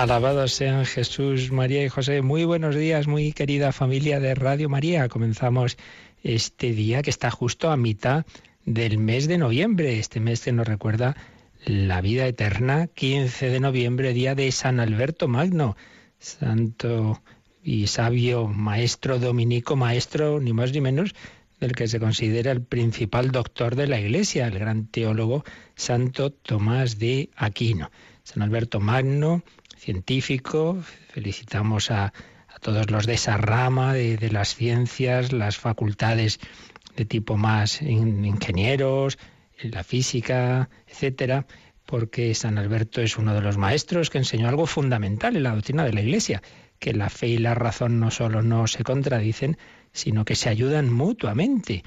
Alabados sean Jesús, María y José. Muy buenos días, muy querida familia de Radio María. Comenzamos este día que está justo a mitad del mes de noviembre, este mes que nos recuerda la vida eterna, 15 de noviembre, día de San Alberto Magno, santo y sabio maestro dominico, maestro ni más ni menos del que se considera el principal doctor de la Iglesia, el gran teólogo Santo Tomás de Aquino. San Alberto Magno, científico. Felicitamos a, todos los de esa rama de, las ciencias, las facultades de tipo más ingenieros, la física, etcétera, porque San Alberto es uno de los maestros que enseñó algo fundamental en la doctrina de la Iglesia, que la fe y la razón no solo no se contradicen, sino que se ayudan mutuamente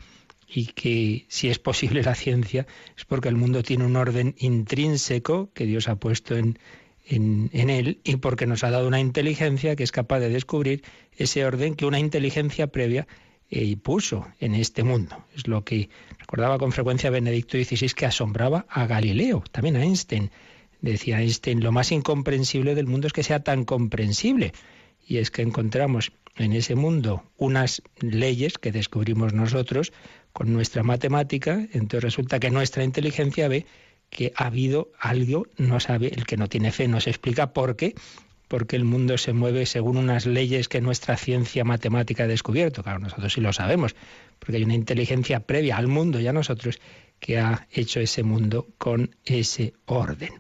y que si es posible la ciencia es porque el mundo tiene un orden intrínseco que Dios ha puesto en, en, él y porque nos ha dado una inteligencia que es capaz de descubrir ese orden que una inteligencia previa eh, puso en este mundo. Es lo que recordaba con frecuencia Benedicto XVI que asombraba a Galileo, también a Einstein. Decía Einstein, lo más incomprensible del mundo es que sea tan comprensible. Y es que encontramos en ese mundo unas leyes que descubrimos nosotros con nuestra matemática, entonces resulta que nuestra inteligencia ve que ha habido algo, no sabe, el que no tiene fe no se explica por qué, porque el mundo se mueve según unas leyes que nuestra ciencia matemática ha descubierto. Claro, nosotros sí lo sabemos, porque hay una inteligencia previa al mundo y a nosotros que ha hecho ese mundo con ese orden.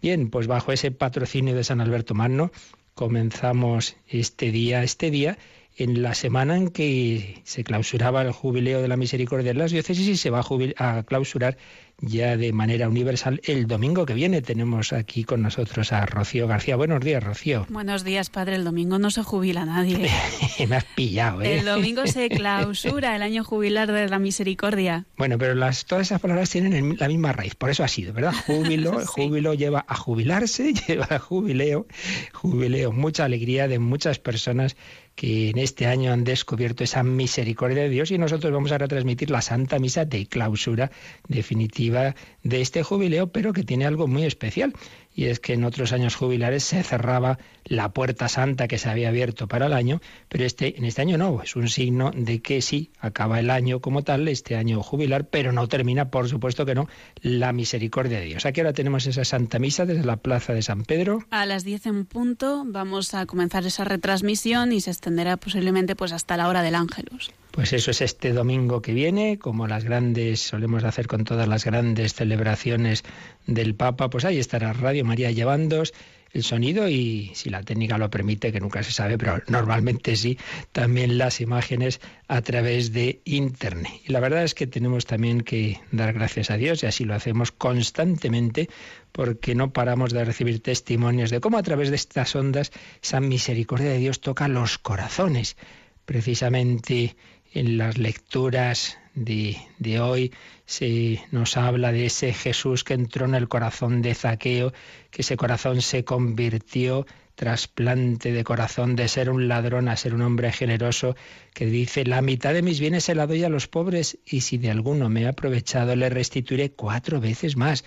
Bien, pues bajo ese patrocinio de San Alberto Magno comenzamos este día, este día en la semana en que se clausuraba el jubileo de la misericordia de las diócesis y se va a, a clausurar ya de manera universal el domingo que viene. Tenemos aquí con nosotros a Rocío García. Buenos días, Rocío. Buenos días, padre. El domingo no se jubila nadie. Me has pillado, ¿eh? El domingo se clausura el año jubilar de la misericordia. Bueno, pero las, todas esas palabras tienen la misma raíz. Por eso ha sido, ¿verdad? Júbilo, júbilo lleva a jubilarse, lleva a jubileo, jubileo. Mucha alegría de muchas personas que en este año han descubierto esa misericordia de Dios y nosotros vamos a retransmitir la Santa Misa de clausura definitiva de este jubileo, pero que tiene algo muy especial y es que en otros años jubilares se cerraba la puerta santa que se había abierto para el año, pero este, en este año no, es un signo de que sí, acaba el año como tal, este año jubilar, pero no termina, por supuesto que no, la misericordia de Dios. Aquí ahora tenemos esa Santa Misa desde la Plaza de San Pedro. A las 10 en punto vamos a comenzar esa retransmisión y se extenderá posiblemente pues hasta la hora del Ángelus. Pues eso es este domingo que viene, como las grandes, solemos hacer con todas las grandes celebraciones del Papa, pues ahí estará Radio María llevándos el sonido y si la técnica lo permite, que nunca se sabe, pero normalmente sí, también las imágenes a través de Internet. Y la verdad es que tenemos también que dar gracias a Dios y así lo hacemos constantemente porque no paramos de recibir testimonios de cómo a través de estas ondas esa misericordia de Dios toca los corazones. Precisamente en las lecturas de, hoy se nos habla de ese Jesús que entró en el corazón de Zaqueo, que ese corazón se convirtió trasplante de corazón de ser un ladrón a ser un hombre generoso que dice la mitad de mis bienes se la doy a los pobres y si de alguno me he aprovechado le restituiré cuatro veces más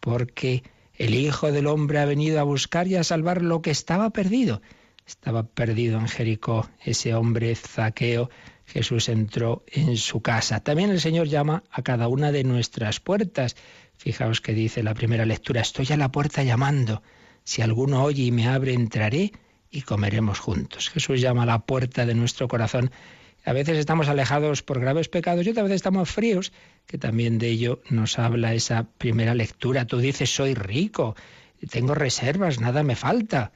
porque el Hijo del Hombre ha venido a buscar y a salvar lo que estaba perdido. Estaba perdido en Jericó ese hombre Zaqueo Jesús entró en su casa. También el Señor llama a cada una de nuestras puertas. Fijaos que dice la primera lectura, estoy a la puerta llamando. Si alguno oye y me abre, entraré y comeremos juntos. Jesús llama a la puerta de nuestro corazón A veces estamos alejados por graves pecados y otras veces estamos fríos, que también de ello nos habla esa primera lectura. Tú dices, soy rico, tengo reservas, nada me falta.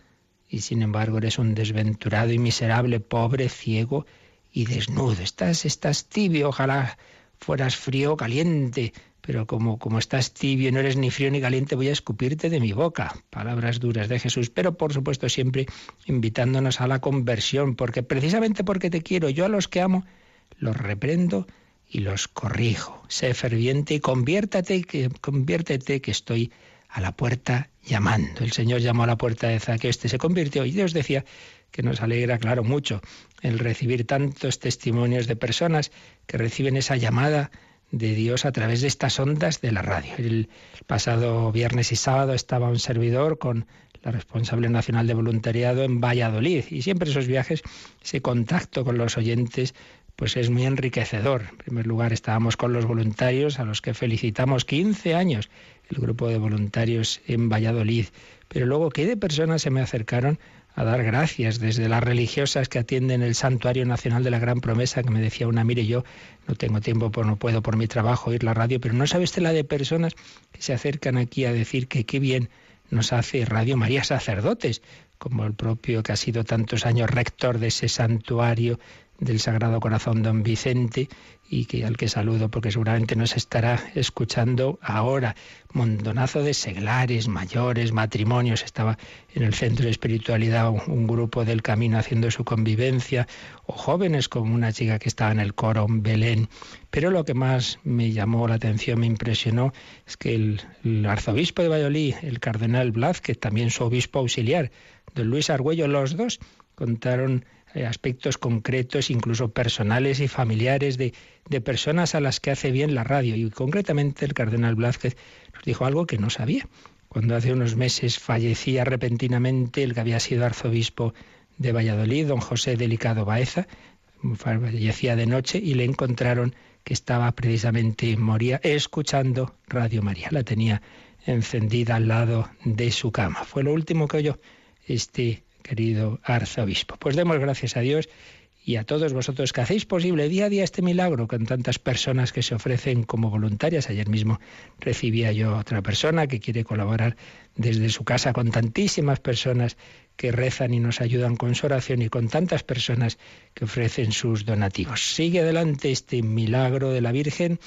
Y sin embargo eres un desventurado y miserable, pobre, ciego y desnudo. Estás, estás tibio, ojalá fueras frío o caliente, pero como, como estás tibio, no eres ni frío ni caliente, voy a escupirte de mi boca. Palabras duras de Jesús, pero por supuesto siempre invitándonos a la conversión, porque precisamente porque te quiero, yo a los que amo, los reprendo y los corrijo. Sé ferviente y conviértate, que, conviértete que estoy a la puerta llamando. El Señor llamó a la puerta de Zaqueo, este se convirtió y Dios decía que nos alegra, claro, mucho el recibir tantos testimonios de personas que reciben esa llamada de Dios a través de estas ondas de la radio. El pasado viernes y sábado estaba un servidor con la responsable nacional de voluntariado en Valladolid y siempre esos viajes, ese contacto con los oyentes, pues es muy enriquecedor. En primer lugar estábamos con los voluntarios a los que felicitamos 15 años, el grupo de voluntarios en Valladolid. Pero luego, ¿qué de personas se me acercaron a dar gracias, desde las religiosas que atienden el Santuario Nacional de la Gran Promesa, que me decía una, mire, yo no tengo tiempo, pues no puedo por mi trabajo oír la radio, pero no sabe usted la de personas que se acercan aquí a decir que qué bien nos hace Radio María sacerdotes, como el propio que ha sido tantos años rector de ese santuario del Sagrado Corazón Don Vicente y que al que saludo porque seguramente nos estará escuchando ahora. Mondonazo de seglares, mayores, matrimonios. Estaba en el centro de espiritualidad un, grupo del camino haciendo su convivencia, o jóvenes como una chica que estaba en el coro en Belén. Pero lo que más me llamó la atención, me impresionó, es que el, el arzobispo de Valladolid, el cardenal Blázquez, también su obispo auxiliar, don Luis Argüello, los dos contaron aspectos concretos, incluso personales y familiares de, de, personas a las que hace bien la radio. Y concretamente el cardenal Blázquez nos dijo algo que no sabía. Cuando hace unos meses fallecía repentinamente el que había sido arzobispo de Valladolid, don José Delicado Baeza, fallecía de noche y le encontraron que estaba precisamente, moría escuchando Radio María. La tenía encendida al lado de su cama. Fue lo último que oyó este querido arzobispo. Pues demos gracias a Dios y a todos vosotros que hacéis posible día a día este milagro con tantas personas que se ofrecen como voluntarias. Ayer mismo recibía yo a otra persona que quiere colaborar desde su casa con tantísimas personas que rezan y nos ayudan con su oración y con tantas personas que ofrecen sus donativos. Sigue adelante este milagro de la Virgen,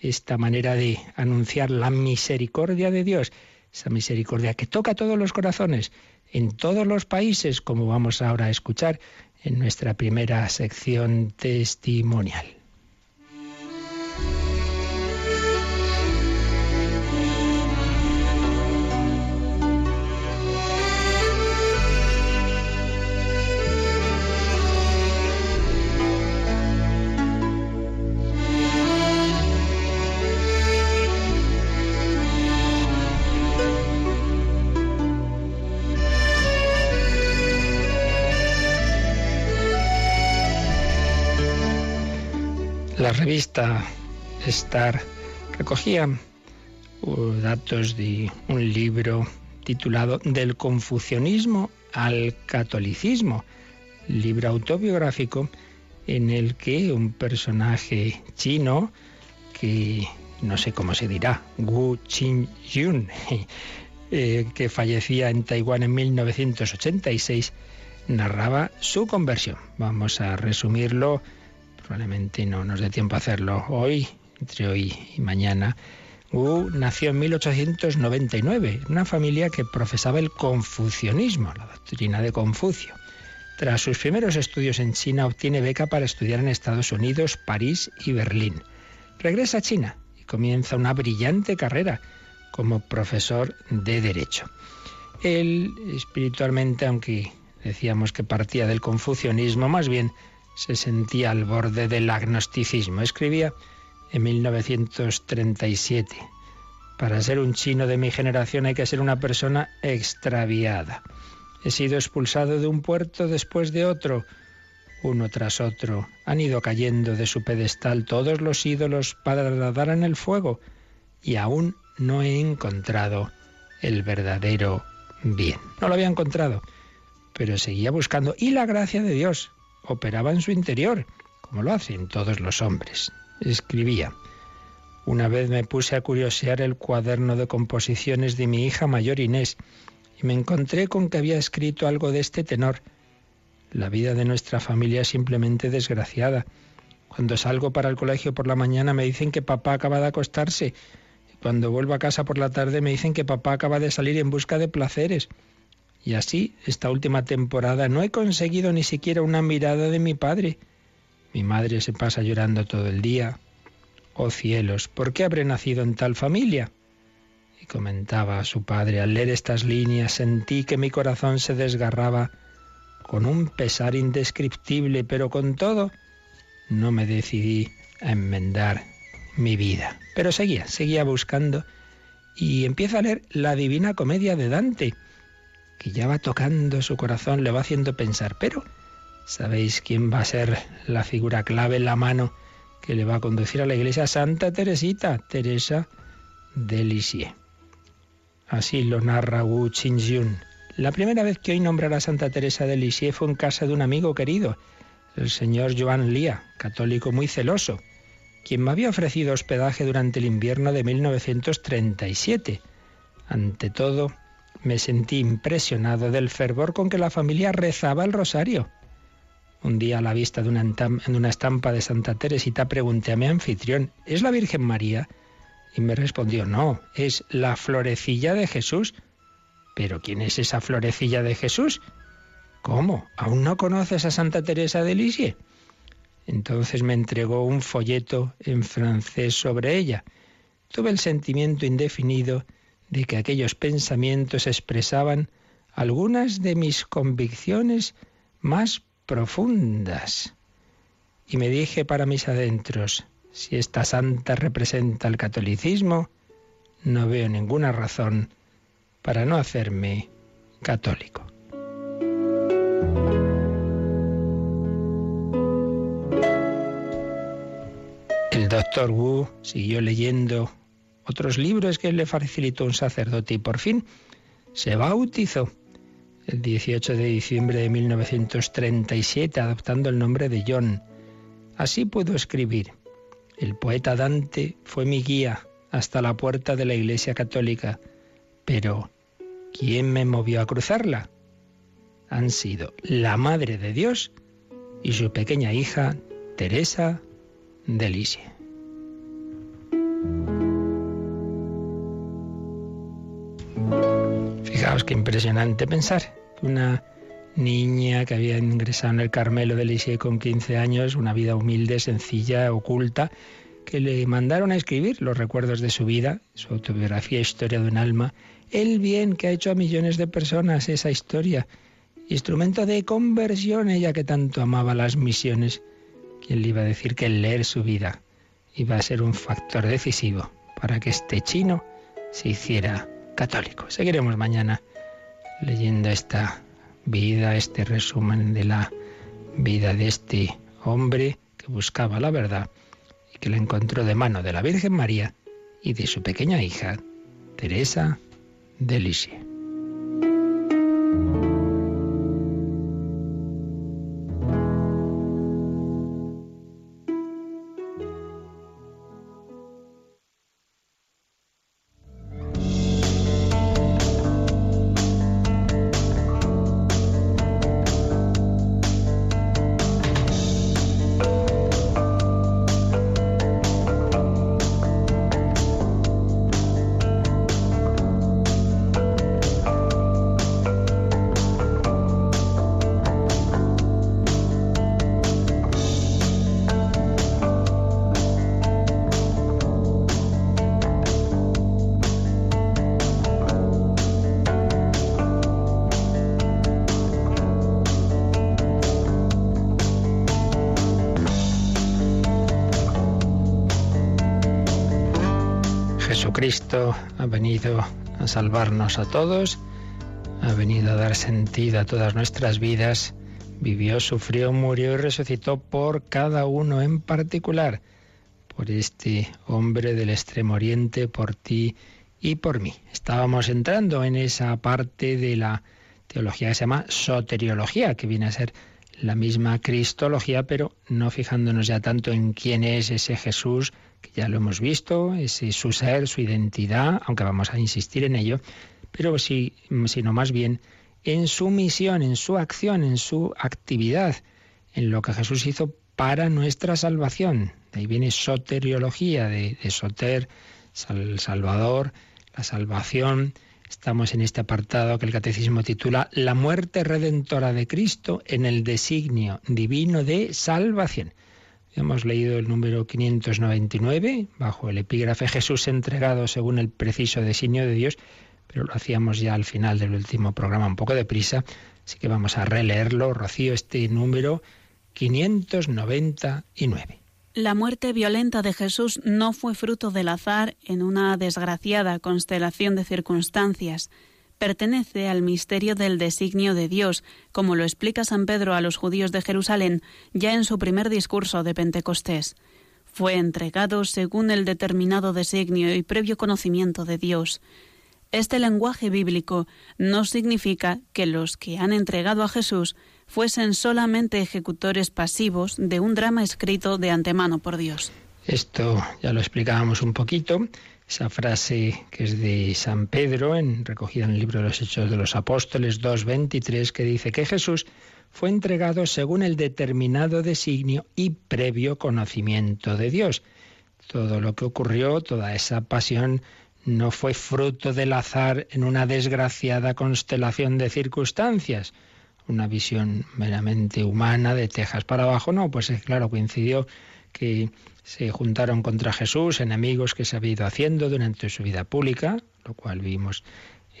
esta manera de anunciar la misericordia de Dios, esa misericordia que toca todos los corazones en todos los países, como vamos ahora a escuchar en nuestra primera sección testimonial. La revista Star recogía uh, datos de un libro titulado Del confucianismo al catolicismo, libro autobiográfico en el que un personaje chino que no sé cómo se dirá, Wu Qin-yun, eh, que fallecía en Taiwán en 1986, narraba su conversión. Vamos a resumirlo probablemente no nos dé tiempo a hacerlo hoy, entre hoy y mañana. Wu nació en 1899, en una familia que profesaba el confucianismo, la doctrina de Confucio. Tras sus primeros estudios en China, obtiene beca para estudiar en Estados Unidos, París y Berlín. Regresa a China y comienza una brillante carrera como profesor de Derecho. Él, espiritualmente, aunque decíamos que partía del confucianismo, más bien se sentía al borde del agnosticismo. Escribía en 1937, para ser un chino de mi generación hay que ser una persona extraviada. He sido expulsado de un puerto después de otro, uno tras otro. Han ido cayendo de su pedestal todos los ídolos para dar en el fuego y aún no he encontrado el verdadero bien. No lo había encontrado, pero seguía buscando. Y la gracia de Dios, operaba en su interior, como lo hacen todos los hombres. Escribía. Una vez me puse a curiosear el cuaderno de composiciones de mi hija mayor Inés y me encontré con que había escrito algo de este tenor. La vida de nuestra familia es simplemente desgraciada. Cuando salgo para el colegio por la mañana me dicen que papá acaba de acostarse y cuando vuelvo a casa por la tarde me dicen que papá acaba de salir en busca de placeres. Y así, esta última temporada no he conseguido ni siquiera una mirada de mi padre. Mi madre se pasa llorando todo el día, Oh cielos, ¿por qué habré nacido en tal familia? Y comentaba a su padre, al leer estas líneas sentí que mi corazón se desgarraba con un pesar indescriptible, pero con todo no me decidí a enmendar mi vida. Pero seguía, seguía buscando y empieza a leer la Divina Comedia de Dante, que ya va tocando su corazón, le va haciendo pensar, pero ¿sabéis quién va a ser la figura clave en la mano que le va a conducir a la iglesia Santa Teresita, Teresa de Lisieux. Así lo narra Wu Qingyun. La primera vez que oí nombrar a Santa Teresa de Lisieux fue en casa de un amigo querido, el señor Joan Lía, católico muy celoso, quien me había ofrecido hospedaje durante el invierno de 1937. Ante todo, me sentí impresionado del fervor con que la familia rezaba el rosario. Un día a la vista de una, estampa de Santa Teresita pregunté a mi anfitrión, ¿es la Virgen María? Y me respondió, no, es la florecilla de Jesús. ¿Pero quién es esa florecilla de Jesús? ¿Cómo? ¿Aún no conoces a Santa Teresa de Lisieux? Entonces me entregó un folleto en francés sobre ella. Tuve el sentimiento indefinido de que aquellos pensamientos expresaban algunas de mis convicciones más profundas. Y me dije para mis adentros, si esta santa representa el catolicismo, no veo ninguna razón para no hacerme católico. El doctor Wu siguió leyendo otros libros que le facilitó un sacerdote y por fin se bautizó el 18 de diciembre de 1937, adoptando el nombre de John. Así puedo escribir. El poeta Dante fue mi guía hasta la puerta de la Iglesia Católica, pero ¿quién me movió a cruzarla? Han sido la Madre de Dios y su pequeña hija, Teresa de. Fijaos qué impresionante pensar. Una niña que había ingresado en el Carmelo de Lisieux con 15 años, una vida humilde, sencilla, oculta, que le mandaron a escribir los recuerdos de su vida, su autobiografía Historia de un alma, el bien que ha hecho a millones de personas esa historia, instrumento de conversión, ella que tanto amaba las misiones. ¿Quién le iba a decir que leer su vida iba a ser un factor decisivo para que este chino se hiciera católico? Seguiremos mañana leyendo esta vida, este resumen de la vida de este hombre que buscaba la verdad y que la encontró de mano de la Virgen María y de su pequeña hija, Teresa de Lisieux. Venido a salvarnos a todos, ha venido a dar sentido a todas nuestras vidas, vivió, sufrió, murió y resucitó por cada uno en particular, por este hombre del extremo oriente, por ti y por mí. Estábamos entrando en esa parte de la teología que se llama soteriología, que viene a ser la misma cristología, pero no fijándonos ya tanto en quién es ese Jesús, que ya lo hemos visto, ese su ser, su identidad, aunque vamos a insistir en ello, pero sí, sino más bien en su misión, en su acción, en su actividad, en lo que Jesús hizo para nuestra salvación. De ahí viene soteriología, de, de soter, salvador, la salvación, Estamos en este apartado que el Catecismo titula La muerte redentora de Cristo en el designio divino de salvación. Hemos leído el número 599 bajo el epígrafe Jesús entregado según el preciso designio de Dios, pero lo hacíamos ya al final del último programa un poco deprisa, así que vamos a releerlo, Rocío, este número 599. La muerte violenta de Jesús no fue fruto del azar en una desgraciada constelación de circunstancias. Pertenece al misterio del designio de Dios, como lo explica San Pedro a los judíos de Jerusalén ya en su primer discurso de Pentecostés. Fue entregado según el determinado designio y previo conocimiento de Dios. Este lenguaje bíblico no significa que los que han entregado a Jesús fuesen solamente ejecutores pasivos de un drama escrito de antemano por Dios. Esto ya lo explicábamos un poquito, esa frase que es de San Pedro, en, recogida en el libro de los Hechos de los Apóstoles 2.23, que dice que Jesús fue entregado según el determinado designio y previo conocimiento de Dios. Todo lo que ocurrió, toda esa pasión, no fue fruto del azar en una desgraciada constelación de circunstancias, una visión meramente humana de Texas para abajo. No, pues es claro, coincidió que se juntaron contra Jesús enemigos que se había ido haciendo durante su vida pública, lo cual vimos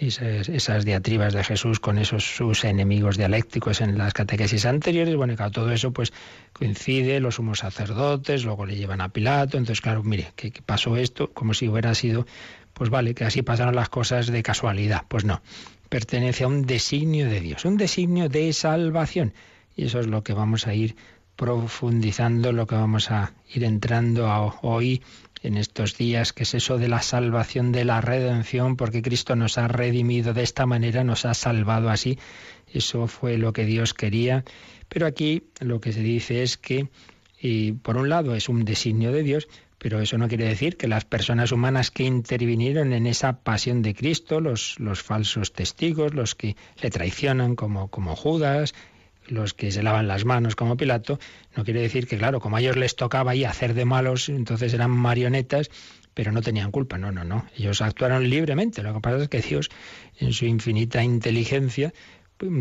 esas, diatribas de Jesús con esos sus enemigos dialécticos en las catequesis anteriores. Bueno, y claro, todo eso pues coincide, los sumos sacerdotes, luego le llevan a Pilato, entonces claro, mire, ¿qué, qué pasó esto? Como si hubiera sido, pues vale, que así pasaron las cosas de casualidad. Pues no, pertenece a un designio de Dios, un designio de salvación. Y eso es lo que vamos a ir profundizando, lo que vamos a ir entrando hoy en estos días, que es eso de la salvación, de la redención, porque Cristo nos ha redimido de esta manera, nos ha salvado así. Eso fue lo que Dios quería. Pero aquí lo que se dice es que, y por un lado, es un designio de Dios, pero eso no quiere decir que las personas humanas que intervinieron en esa pasión de Cristo, los, los falsos testigos, los que le traicionan como, como Judas, los que se lavan las manos como Pilato, no quiere decir que, claro, como a ellos les tocaba ahí hacer de malos, entonces eran marionetas, pero no tenían culpa. No, no, no. Ellos actuaron libremente. Lo que pasa es que Dios, en su infinita inteligencia,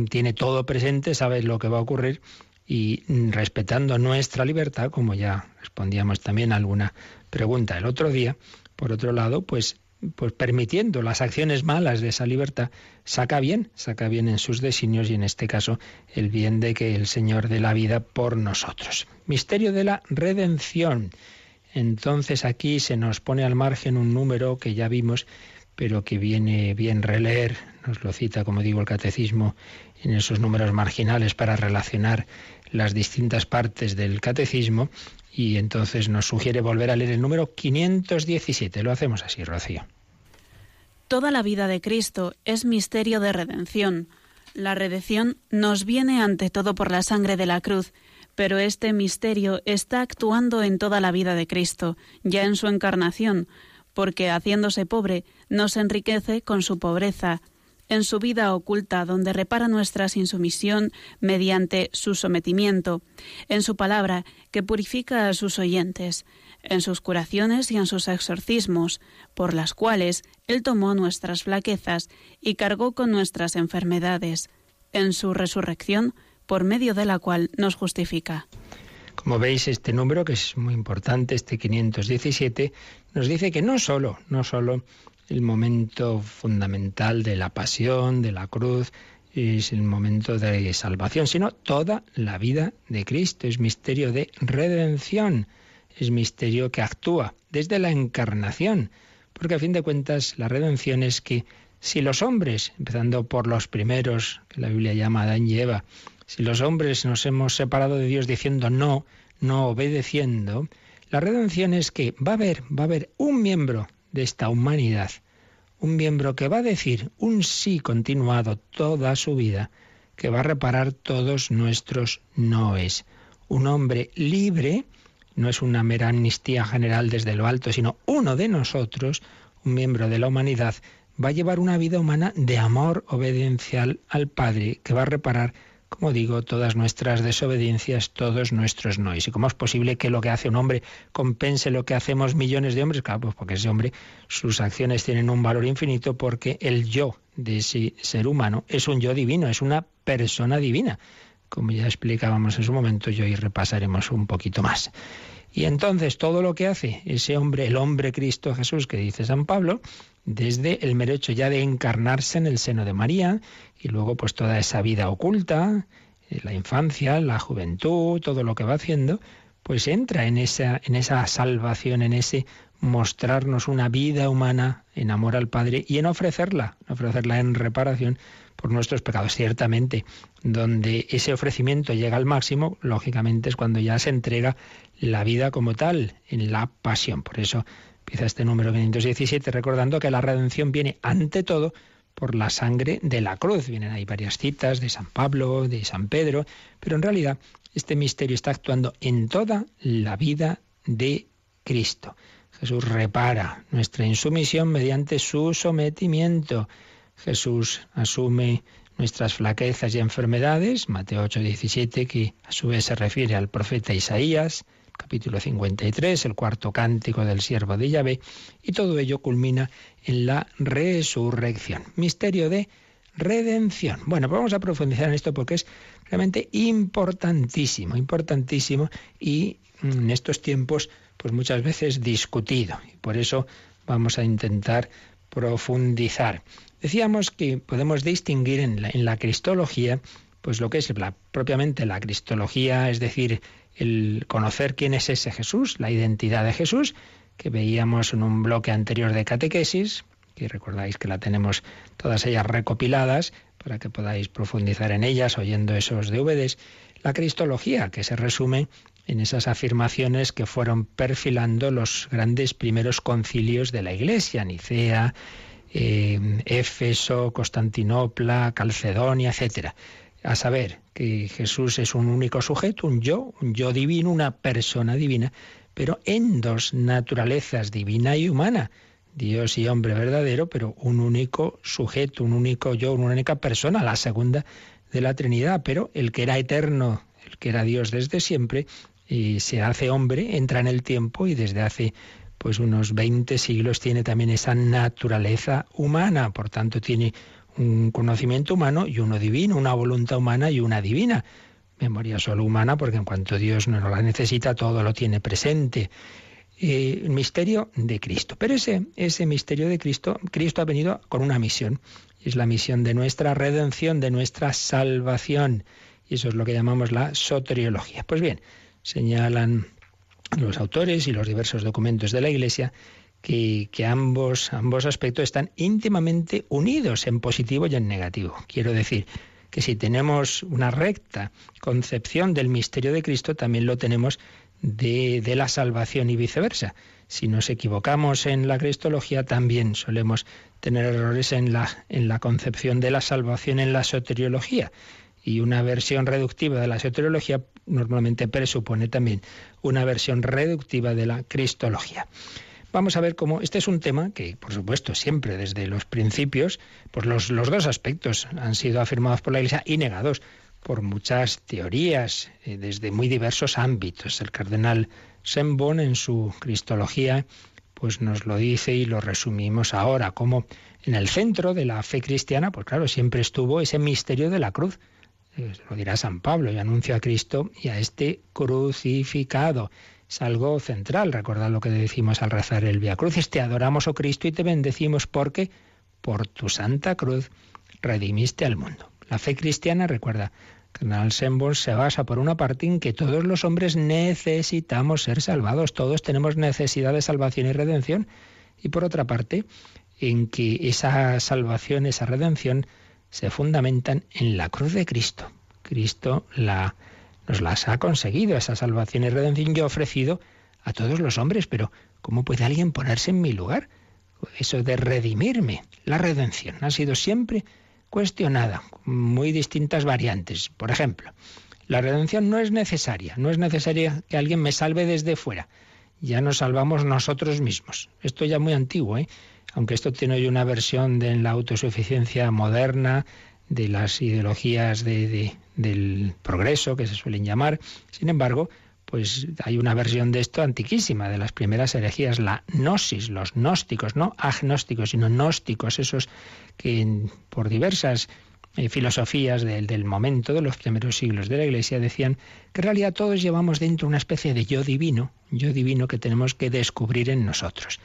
tiene todo presente, sabe lo que va a ocurrir y respetando nuestra libertad, como ya respondíamos también a alguna pregunta el otro día, por otro lado, pues pues permitiendo las acciones malas de esa libertad, saca bien, saca bien en sus designios y en este caso el bien de que el Señor dé la vida por nosotros. Misterio de la redención. Entonces aquí se nos pone al margen un número que ya vimos, pero que viene bien releer, nos lo cita, como digo, el catecismo en esos números marginales para relacionar las distintas partes del catecismo y entonces nos sugiere volver a leer el número 517. Lo hacemos así, Rocío. Toda la vida de Cristo es misterio de redención. La redención nos viene ante todo por la sangre de la cruz, pero este misterio está actuando en toda la vida de Cristo, ya en su encarnación, porque haciéndose pobre nos enriquece con su pobreza, en su vida oculta, donde repara nuestra insumisión mediante su sometimiento, en su palabra, que purifica a sus oyentes, en sus curaciones y en sus exorcismos, por las cuales Él tomó nuestras flaquezas y cargó con nuestras enfermedades, en su resurrección, por medio de la cual nos justifica. Como veis, este número, que es muy importante, este 517, nos dice que no solo, no solo el momento fundamental de la pasión, de la cruz, es el momento de salvación, sino toda la vida de Cristo. Es misterio de redención, es misterio que actúa desde la encarnación, porque a fin de cuentas la redención es que si los hombres, empezando por los primeros, que la Biblia llama Adán y Eva, si los hombres nos hemos separado de Dios diciendo no, no obedeciendo, la redención es que va a haber, va a haber un miembro de esta humanidad, un miembro que va a decir un sí continuado toda su vida, que va a reparar todos nuestros noes. Un hombre libre no es una mera amnistía general desde lo alto, sino uno de nosotros, un miembro de la humanidad, va a llevar una vida humana de amor obediencial al Padre, que va a reparar, como digo, todas nuestras desobediencias, todos nuestros noes. ¿Y cómo es posible que lo que hace un hombre compense lo que hacemos millones de hombres? Claro, pues porque ese hombre, sus acciones tienen un valor infinito porque el yo de ese ser humano es un yo divino, es una persona divina. Como ya explicábamos en su momento, y hoy repasaremos un poquito más. Y entonces todo lo que hace ese hombre, el hombre Cristo Jesús que dice San Pablo, desde el mero hecho ya de encarnarse en el seno de María y luego pues toda esa vida oculta, eh, la infancia, la juventud, todo lo que va haciendo, pues entra en esa, en esa salvación, en ese mostrarnos una vida humana en amor al Padre y en ofrecerla, ofrecerla en reparación por nuestros pecados. Ciertamente, donde ese ofrecimiento llega al máximo, lógicamente es cuando ya se entrega la vida como tal, en la pasión. Por eso empieza este número 517 recordando que la redención viene ante todo por la sangre de la cruz. Vienen ahí varias citas de San Pablo, de San Pedro, pero en realidad este misterio está actuando en toda la vida de Cristo. Jesús repara nuestra insumisión mediante su sometimiento. Jesús asume nuestras flaquezas y enfermedades, Mateo 8, 17, que a su vez se refiere al profeta Isaías, capítulo 53, el cuarto cántico del siervo de Yahvé, y todo ello culmina en la resurrección. Misterio de redención. Bueno, pues vamos a profundizar en esto porque es realmente importantísimo, importantísimo y en estos tiempos pues muchas veces discutido y por eso vamos a intentar profundizar. Decíamos que podemos distinguir en la, en la cristología pues lo que es la, propiamente la cristología, es decir, el conocer quién es ese Jesús, la identidad de Jesús, que veíamos en un bloque anterior de catequesis, que recordáis que la tenemos todas ellas recopiladas para que podáis profundizar en ellas oyendo esos DVDs. La cristología, que se resume en esas afirmaciones que fueron perfilando los grandes primeros concilios de la Iglesia, Nicea, eh, Éfeso, Constantinopla, Calcedonia, etcétera a saber que Jesús es un único sujeto, un yo, un yo divino, una persona divina, pero en dos naturalezas, divina y humana. Dios y hombre verdadero, pero un único sujeto, un único yo, una única persona, la segunda de la Trinidad, pero el que era eterno, el que era Dios desde siempre, y se hace hombre, entra en el tiempo y desde hace pues unos 20 siglos tiene también esa naturaleza humana, por tanto tiene un conocimiento humano y uno divino, una voluntad humana y una divina. Memoria solo humana, porque en cuanto Dios no la necesita, todo lo tiene presente. Eh, el misterio de Cristo. Pero ese, ese misterio de Cristo, Cristo ha venido con una misión. Es la misión de nuestra redención, de nuestra salvación. Y eso es lo que llamamos la soteriología. Pues bien, señalan los autores y los diversos documentos de la Iglesia que, ambos, aspectos están íntimamente unidos en positivo y en negativo. Quiero decir que si tenemos una recta concepción del misterio de Cristo, también lo tenemos de, de, la salvación y viceversa. Si nos equivocamos en la cristología, también solemos tener errores en la, en la concepción de la salvación en la soteriología. Y una versión reductiva de la soteriología normalmente presupone también una versión reductiva de la cristología vamos a ver cómo este es un tema que, por supuesto, siempre desde los principios, pues los, los dos aspectos han sido afirmados por la Iglesia y negados por muchas teorías eh, desde muy diversos ámbitos. El cardenal Sembon en su Cristología pues nos lo dice y lo resumimos ahora, como en el centro de la fe cristiana, pues claro, siempre estuvo ese misterio de la cruz. Eh, lo dirá San Pablo, y anuncio a Cristo y a este crucificado es algo central. Recordad lo que decimos al rezar el Via Crucis. Te adoramos, oh Cristo, y te bendecimos porque por tu santa cruz redimiste al mundo. La fe cristiana, recuerda, Carnal Sembor se basa por una parte en que todos los hombres necesitamos ser salvados, todos tenemos necesidad de salvación y redención, y por otra parte, en que esa salvación, esa redención, se fundamentan en la cruz de Cristo. Cristo la nos las ha conseguido, esa salvación y redención yo he ofrecido a todos los hombres, pero ¿cómo puede alguien ponerse en mi lugar? Eso de redimirme, la redención ha sido siempre cuestionada, muy distintas variantes. Por ejemplo, la redención no es necesaria, no es necesaria que alguien me salve desde fuera. Ya nos salvamos nosotros mismos. Esto ya muy antiguo, ¿eh? Aunque esto tiene hoy una versión de la autosuficiencia moderna, de las ideologías del progreso que se suelen llamar. Sin embargo, pues hay una versión de esto antiquísima, de las primeras herejías, la gnosis, los gnósticos, no agnósticos, sino gnósticos, esos que por diversas eh, filosofías del, del, momento de los primeros siglos de la Iglesia decían que en realidad todos llevamos dentro una especie de yo divino, yo divino que tenemos que descubrir en nosotros.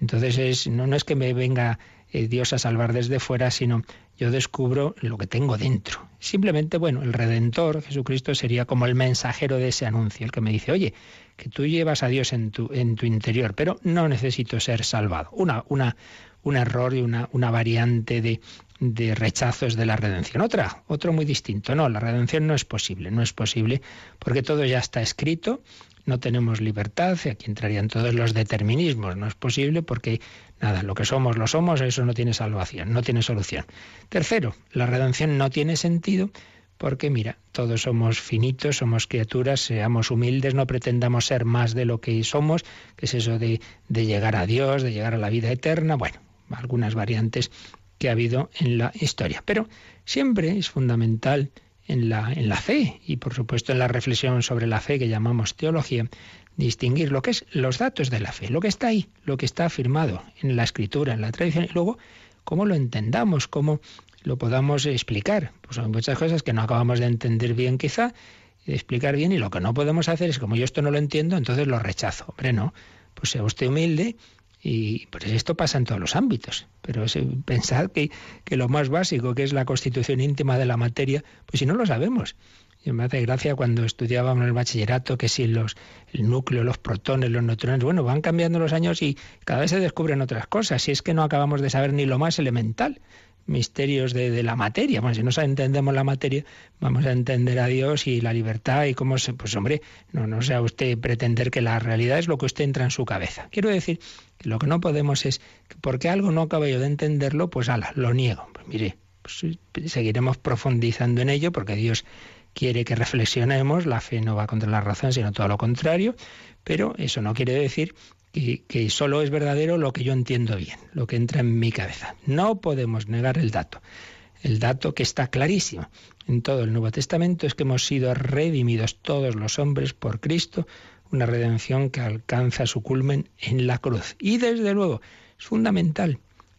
Entonces es, no, no es que me venga eh, Dios a salvar desde fuera, sino yo descubro lo que tengo dentro. Simplemente, bueno, el Redentor, Jesucristo, sería como el mensajero de ese anuncio, el que me dice, oye, que tú llevas a Dios en tu, en tu interior, pero no necesito ser salvado. Una, una, un error y una, una variante de, de rechazos de la redención. Otra, otro muy distinto. No, la redención no es posible, no es posible porque todo ya está escrito no tenemos libertad, y aquí entrarían todos los determinismos, no es posible porque nada, lo que somos lo somos, eso no tiene salvación, no tiene solución. Tercero, la redención no tiene sentido porque mira, todos somos finitos, somos criaturas, seamos humildes, no pretendamos ser más de lo que somos, que es eso de, de llegar a Dios, de llegar a la vida eterna, bueno, algunas variantes que ha habido en la historia. Pero siempre es fundamental en la, en la fe y por supuesto en la reflexión sobre la fe que llamamos teología, distinguir lo que es los datos de la fe, lo que está ahí, lo que está afirmado en la escritura, en la tradición, y luego cómo lo entendamos, cómo lo podamos explicar. Pues hay muchas cosas que no acabamos de entender bien quizá, de explicar bien, y lo que no podemos hacer es como yo esto no lo entiendo, entonces lo rechazo. Hombre, no, pues sea usted humilde y pues esto pasa en todos los ámbitos. Pero pensad que, que lo más básico, que es la constitución íntima de la materia, pues si no lo sabemos. Y me hace gracia cuando estudiábamos el bachillerato que si los, el núcleo, los protones, los neutrones, bueno, van cambiando los años y cada vez se descubren otras cosas. Si es que no acabamos de saber ni lo más elemental misterios de, la materia. Bueno, si no entendemos la materia, vamos a entender a Dios y la libertad y cómo se... Pues hombre, no, no sea usted pretender que la realidad es lo que usted entra en su cabeza. Quiero decir que lo que no podemos es que porque algo no acabo yo de entenderlo, pues ala, lo niego. Pues mire, pues seguiremos profundizando en ello porque Dios quiere que reflexionemos, la fe no va contra la razón, sino todo lo contrario, pero eso no quiere decir que, solo es verdadero lo que yo entiendo bien, lo que entra en mi cabeza. No podemos negar el dato. El dato que está clarísimo en todo el Nuevo Testamento es que hemos sido redimidos todos los hombres por Cristo, una redención que alcanza su culmen en la cruz. Y desde luego es fundamental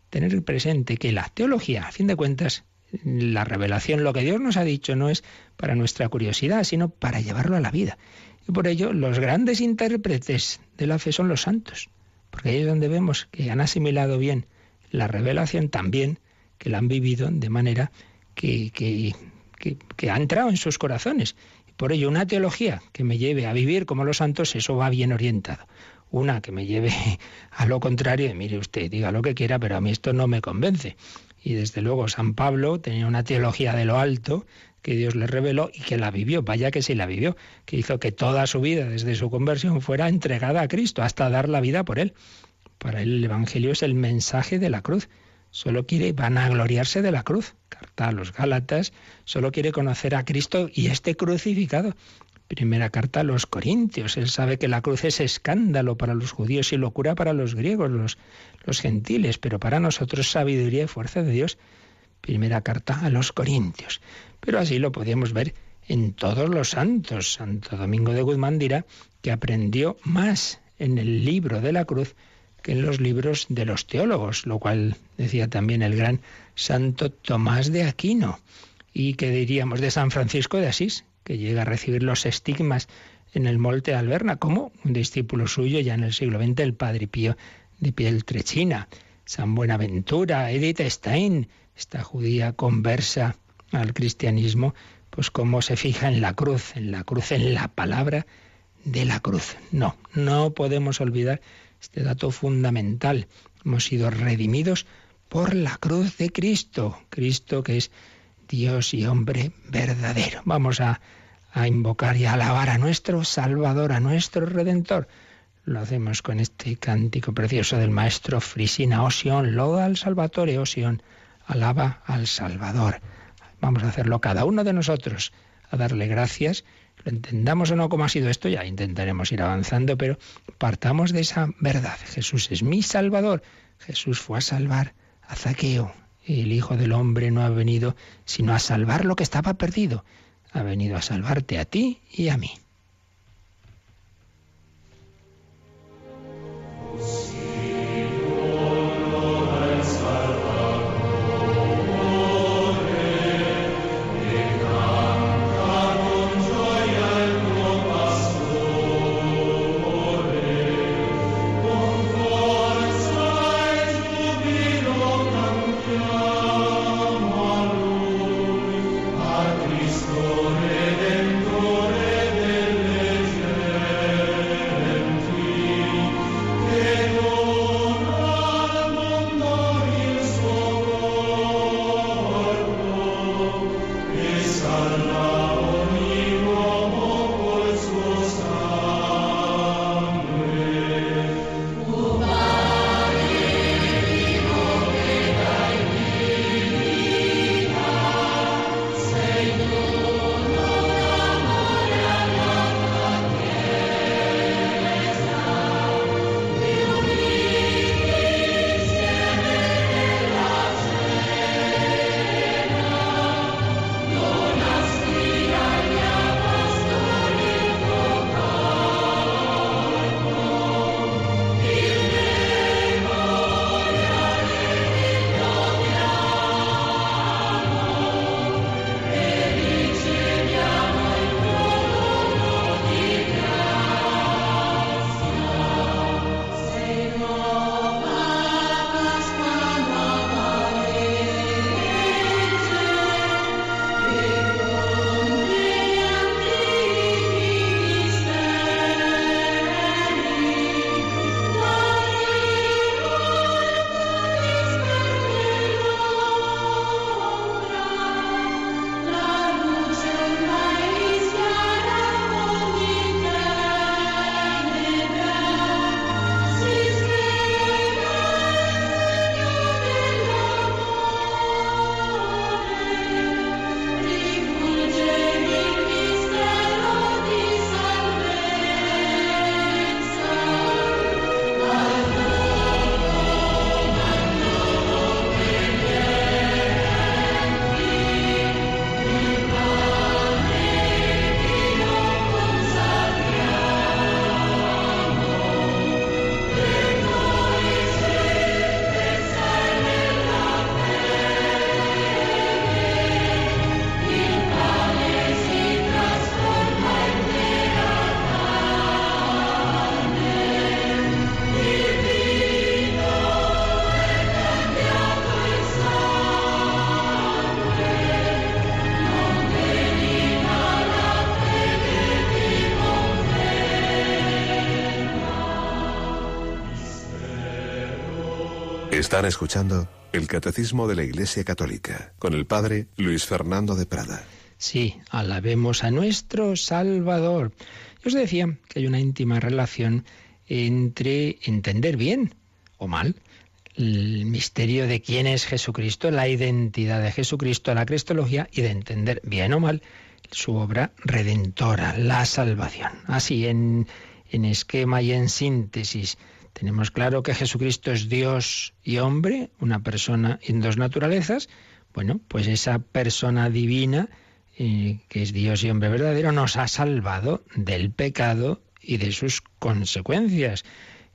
tener presente que la teología, a fin de cuentas, la revelación, lo que Dios nos ha dicho no es para nuestra curiosidad, sino para llevarlo a la vida. Y por ello los grandes intérpretes de la fe son los santos, porque ahí es donde vemos que han asimilado bien la revelación también, que la han vivido de manera que, que, que, ha entrado en sus corazones. Y por ello una teología que me lleve a vivir como los santos, eso va bien orientado. Una que me lleve a lo contrario, mire usted, diga lo que quiera, pero a mí esto no me convence. Y desde luego San Pablo tenía una teología de lo alto, que Dios le reveló y que la vivió, vaya que sí la vivió, que hizo que toda su vida desde su conversión fuera entregada a Cristo hasta dar la vida por él. Para él el Evangelio es el mensaje de la cruz. Solo quiere vanagloriarse de la cruz. Carta a los Gálatas, solo quiere conocer a Cristo y este crucificado. Primera carta a los Corintios. Él sabe que la cruz es escándalo para los judíos y locura para los griegos, los, los gentiles, pero para nosotros sabiduría y fuerza de Dios. Primera carta a los Corintios. Pero así lo podíamos ver en todos los santos. Santo Domingo de Guzmán dirá que aprendió más en el libro de la cruz que en los libros de los teólogos, lo cual decía también el gran Santo Tomás de Aquino. Y que diríamos de San Francisco de Asís, que llega a recibir los estigmas en el Monte de Alberna, como un discípulo suyo ya en el siglo XX, el Padre Pío de Pieltrechina. San Buenaventura, Edith Stein, esta judía conversa al cristianismo, pues cómo se fija en la cruz, en la cruz, en la palabra de la cruz. No, no podemos olvidar este dato fundamental. Hemos sido redimidos por la cruz de Cristo, Cristo que es Dios y hombre verdadero. Vamos a, invocar y a alabar a nuestro Salvador, a nuestro Redentor. Lo hacemos con este cántico precioso del maestro Frisina Osion, Loda al Salvatore Osion alaba al Salvador. Vamos a hacerlo cada uno de nosotros, a darle gracias. Lo entendamos o no como ha sido esto, ya intentaremos ir avanzando, pero partamos de esa verdad. Jesús es mi Salvador. Jesús fue a salvar a Zaqueo. El Hijo del Hombre no ha venido sino a salvar lo que estaba perdido. Ha venido a salvarte a ti y a mí. Están escuchando el Catecismo de la Iglesia Católica con el Padre Luis Fernando de Prada. Sí, alabemos a nuestro Salvador. Yo os decía que hay una íntima relación entre entender bien o mal el misterio de quién es Jesucristo, la identidad de Jesucristo, la cristología y de entender bien o mal su obra redentora, la salvación. Así, en, en esquema y en síntesis, tenemos claro que Jesucristo es Dios y hombre, una persona en dos naturalezas. Bueno, pues esa persona divina, eh, que es Dios y hombre verdadero, nos ha salvado del pecado y de sus consecuencias.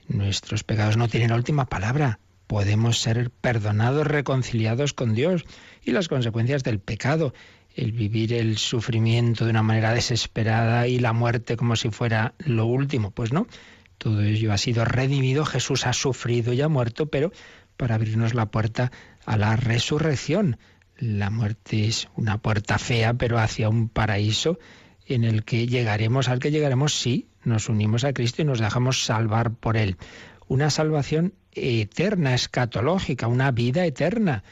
Nuestros pecados no tienen la última palabra. Podemos ser perdonados, reconciliados con Dios y las consecuencias del pecado, el vivir el sufrimiento de una manera desesperada y la muerte como si fuera lo último, pues no. Todo ello ha sido redimido, Jesús ha sufrido y ha muerto, pero para abrirnos la puerta a la resurrección. La muerte es una puerta fea, pero hacia un paraíso en el que llegaremos, al que llegaremos si nos unimos a Cristo y nos dejamos salvar por Él. Una salvación eterna, escatológica, una vida eterna.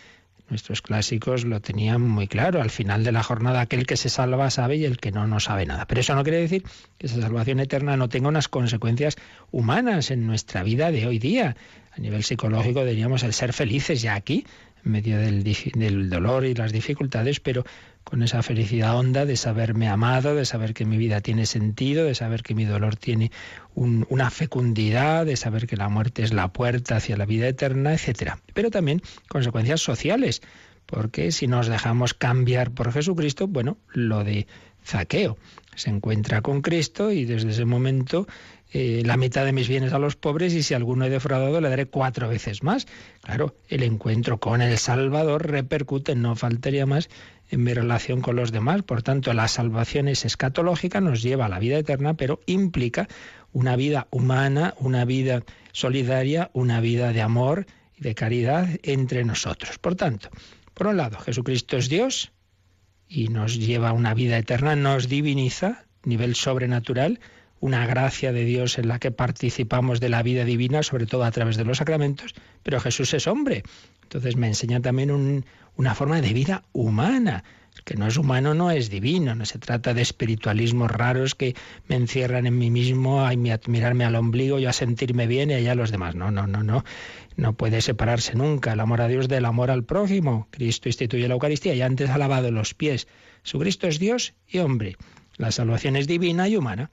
Nuestros clásicos lo tenían muy claro. Al final de la jornada, aquel que se salva sabe y el que no, no sabe nada. Pero eso no quiere decir que esa salvación eterna no tenga unas consecuencias humanas en nuestra vida de hoy día. A nivel psicológico diríamos el ser felices ya aquí, en medio del, del dolor y las dificultades, pero con esa felicidad honda de saberme amado, de saber que mi vida tiene sentido, de saber que mi dolor tiene una fecundidad, de saber que la muerte es la puerta hacia la vida eterna, etcétera. Pero también consecuencias sociales, porque si nos dejamos cambiar por Jesucristo, bueno, lo de Zaqueo se encuentra con Cristo y desde ese momento eh, la mitad de mis bienes a los pobres y si alguno he defraudado le daré cuatro veces más. Claro, el encuentro con el Salvador repercute, no faltaría más, en mi relación con los demás. Por tanto, la salvación es escatológica, nos lleva a la vida eterna, pero implica una vida humana, una vida solidaria, una vida de amor y de caridad entre nosotros. Por tanto, por un lado, Jesucristo es Dios y nos lleva a una vida eterna, nos diviniza, nivel sobrenatural, una gracia de Dios en la que participamos de la vida divina, sobre todo a través de los sacramentos, pero Jesús es hombre. Entonces me enseña también una forma de vida humana. El que no es humano no es divino, no se trata de espiritualismos raros que me encierran en mí mismo, a mirarme al ombligo, yo a sentirme bien y allá los demás. No, no, no, no. No puede separarse nunca el amor a Dios del amor al prójimo. Cristo instituye la Eucaristía y antes ha lavado los pies. Su Cristo es Dios y hombre. La salvación es divina y humana.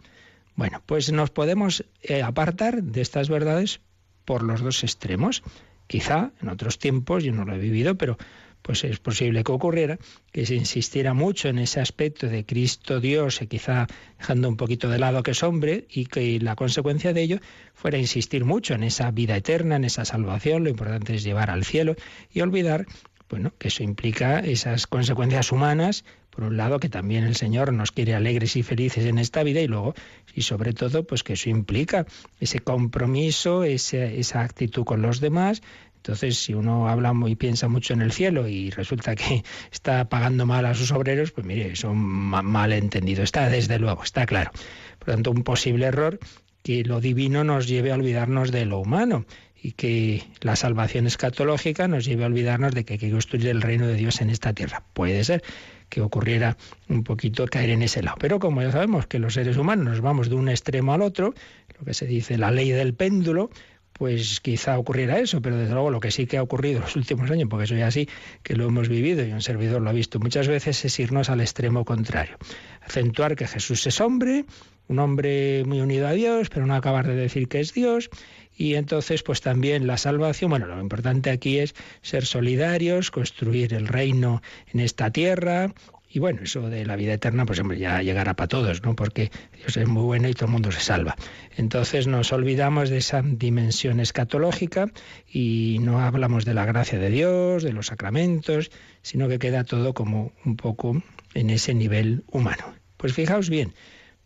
Bueno, pues nos podemos eh, apartar de estas verdades por los dos extremos. Quizá en otros tiempos, yo no lo he vivido, pero pues es posible que ocurriera, que se insistiera mucho en ese aspecto de Cristo Dios, y quizá dejando un poquito de lado que es hombre, y que la consecuencia de ello fuera insistir mucho en esa vida eterna, en esa salvación, lo importante es llevar al cielo, y olvidar bueno, que eso implica esas consecuencias humanas, por un lado, que también el Señor nos quiere alegres y felices en esta vida, y luego, y sobre todo, pues que eso implica ese compromiso, esa actitud con los demás, entonces, si uno habla y piensa mucho en el cielo y resulta que está pagando mal a sus obreros, pues mire, es mal entendido. Está desde luego, está claro. Por tanto, un posible error que lo divino nos lleve a olvidarnos de lo humano y que la salvación escatológica nos lleve a olvidarnos de que hay que construir el reino de Dios en esta tierra. Puede ser que ocurriera un poquito caer en ese lado. Pero como ya sabemos que los seres humanos nos vamos de un extremo al otro, lo que se dice la ley del péndulo, pues quizá ocurriera eso, pero desde luego lo que sí que ha ocurrido en los últimos años, porque soy así, que lo hemos vivido y un servidor lo ha visto muchas veces, es irnos al extremo contrario. Acentuar que Jesús es hombre, un hombre muy unido a Dios, pero no acabar de decir que es Dios. Y entonces, pues también la salvación, bueno, lo importante aquí es ser solidarios, construir el reino en esta tierra, y bueno, eso de la vida eterna, pues hombre, ya llegará para todos, ¿no? Porque Dios es muy bueno y todo el mundo se salva. Entonces nos olvidamos de esa dimensión escatológica y no hablamos de la gracia de Dios, de los sacramentos, sino que queda todo como un poco en ese nivel humano. Pues fijaos bien,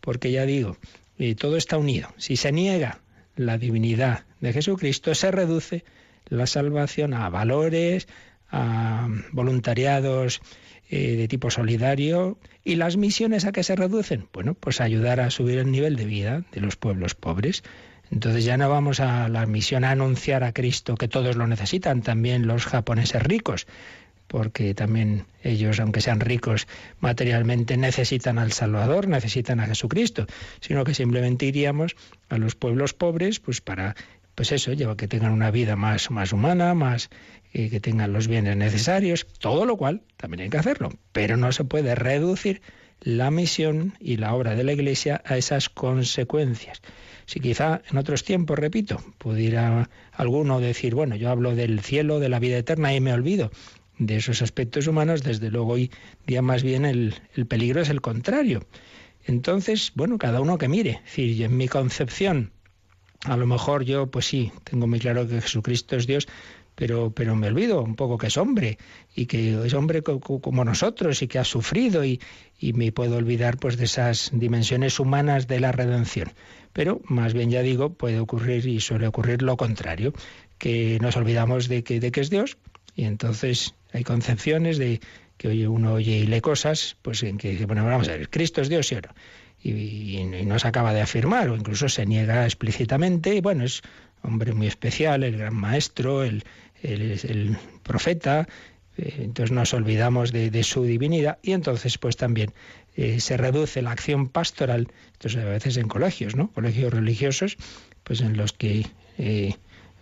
porque ya digo, eh, todo está unido. Si se niega la divinidad de Jesucristo, se reduce la salvación a valores, a voluntariados eh, de tipo solidario. ¿Y las misiones a qué se reducen? Bueno, pues ayudar a subir el nivel de vida de los pueblos pobres. Entonces ya no vamos a la misión a anunciar a Cristo que todos lo necesitan, también los japoneses ricos, porque también ellos, aunque sean ricos materialmente, necesitan al Salvador, necesitan a Jesucristo, sino que simplemente iríamos a los pueblos pobres, pues para, pues eso, lleva que tengan una vida más, más humana, más que tengan los bienes necesarios, todo lo cual también hay que hacerlo, pero no se puede reducir la misión y la obra de la Iglesia a esas consecuencias. Si quizá en otros tiempos, repito, pudiera alguno decir, bueno, yo hablo del cielo, de la vida eterna y me olvido de esos aspectos humanos, desde luego hoy día más bien el, el peligro es el contrario. Entonces, bueno, cada uno que mire. Decir, en mi concepción, a lo mejor yo, pues sí, tengo muy claro que Jesucristo es Dios, pero, pero me olvido un poco que es hombre y que es hombre como nosotros y que ha sufrido y, y me puedo olvidar pues de esas dimensiones humanas de la redención. Pero más bien ya digo, puede ocurrir y suele ocurrir lo contrario, que nos olvidamos de que, de que es Dios y entonces hay concepciones de que uno oye y lee cosas, pues en que dice, bueno, vamos a ver, Cristo es Dios y oro. Y, y, y, no se acaba de afirmar, o incluso se niega explícitamente, y bueno, es hombre muy especial, el gran maestro, el, el profeta, eh, entonces nos olvidamos de, su divinidad y entonces pues también eh, se reduce la acción pastoral, entonces a veces en colegios, ¿no? Colegios religiosos, pues en los que eh,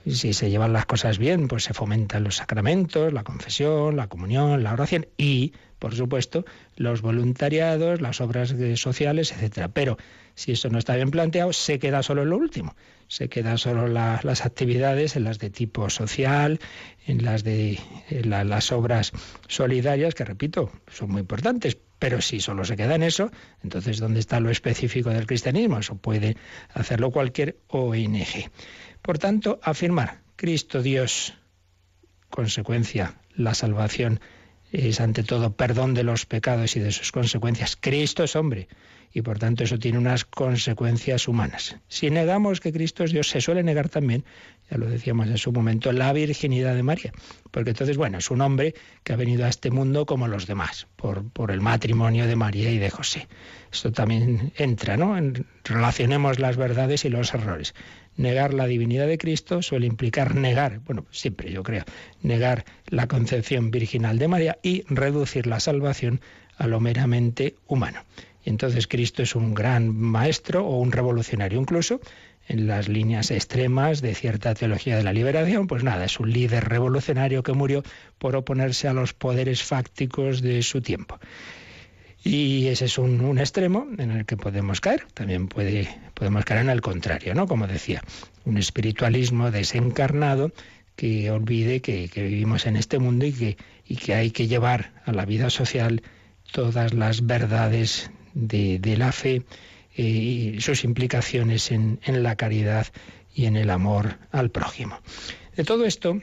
si se llevan las cosas bien, pues se fomentan los sacramentos, la confesión, la comunión, la oración y, por supuesto, los voluntariados, las obras sociales, etcétera. Pero si eso no está bien planteado, se queda solo en lo último. Se queda solo las actividades en las de tipo social, en las de las obras solidarias, que repito, son muy importantes, pero si solo se queda en eso, entonces ¿dónde está lo específico del cristianismo? Eso puede hacerlo cualquier ONG. Por tanto, afirmar Cristo Dios, consecuencia, la salvación es ante todo perdón de los pecados y de sus consecuencias. Cristo es hombre y por tanto eso tiene unas consecuencias humanas. Si negamos que Cristo es Dios, se suele negar también, ya lo decíamos en su momento, la virginidad de María, porque entonces, bueno, es un hombre que ha venido a este mundo como los demás, por, por el matrimonio de María y de José. Esto también entra, ¿no? Relacionemos las verdades y los errores. Negar la divinidad de Cristo suele implicar negar, bueno, siempre yo creo, negar la concepción virginal de María y reducir la salvación a lo meramente humano. Y entonces Cristo es un gran maestro o un revolucionario incluso en las líneas extremas de cierta teología de la liberación, pues nada, es un líder revolucionario que murió por oponerse a los poderes fácticos de su tiempo. Y ese es un, extremo en el que podemos caer. También puede, podemos caer en el contrario, ¿no? Como decía, un espiritualismo desencarnado que olvide que, vivimos en este mundo y que, hay que llevar a la vida social todas las verdades de, la fe eh, y sus implicaciones en, la caridad y en el amor al prójimo. De todo esto,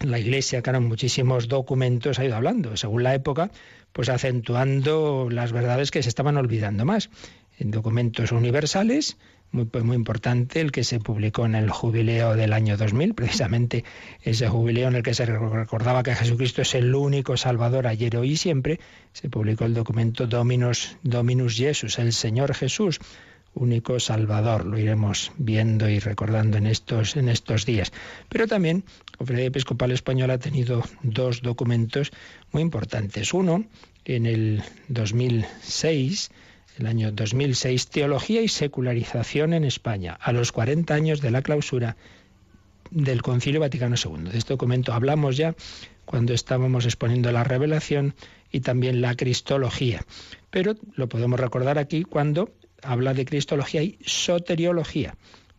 la Iglesia, que en muchísimos documentos ha ido hablando, según la época, pues acentuando las verdades que se estaban olvidando más. En documentos universales, muy, pues muy importante el que se publicó en el jubileo del año 2000, precisamente ese jubileo en el que se recordaba que Jesucristo es el único Salvador ayer, hoy y siempre, se publicó el documento Dominus, Dominus Jesus, el Señor Jesús, único Salvador. Lo iremos viendo y recordando en estos, en estos días. Pero también la Conferencia Episcopal Española ha tenido dos documentos muy importantes. Uno, en el 2006, el año 2006, Teología y Secularización en España, a los 40 años de la clausura del Concilio Vaticano II. De este documento hablamos ya cuando estábamos exponiendo la revelación y también la cristología. Pero lo podemos recordar aquí cuando habla de cristología y soteriología.